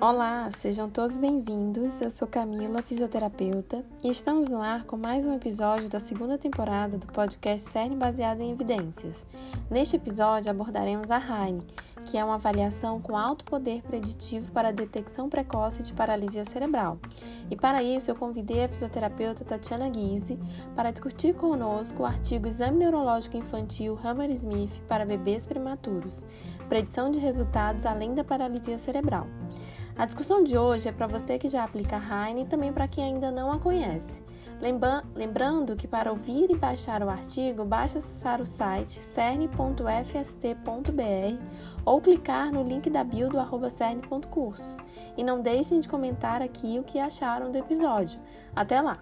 Olá, sejam todos bem-vindos. Eu sou Camila, fisioterapeuta, e estamos no ar com mais um episódio da segunda temporada do podcast CERN baseado em evidências. Neste episódio abordaremos a HAINE, que é uma avaliação com alto poder preditivo para a detecção precoce de paralisia cerebral. E para isso eu convidei a fisioterapeuta Tatiana Guise para discutir conosco o artigo Exame Neurológico Infantil Hammer-Smith para bebês prematuros, predição de resultados além da paralisia cerebral. A discussão de hoje é para você que já aplica Heine e também para quem ainda não a conhece. Lembrando que para ouvir e baixar o artigo, basta acessar o site cern.fst.br ou clicar no link da bio do arroba cern.cursos. E não deixem de comentar aqui o que acharam do episódio. Até lá!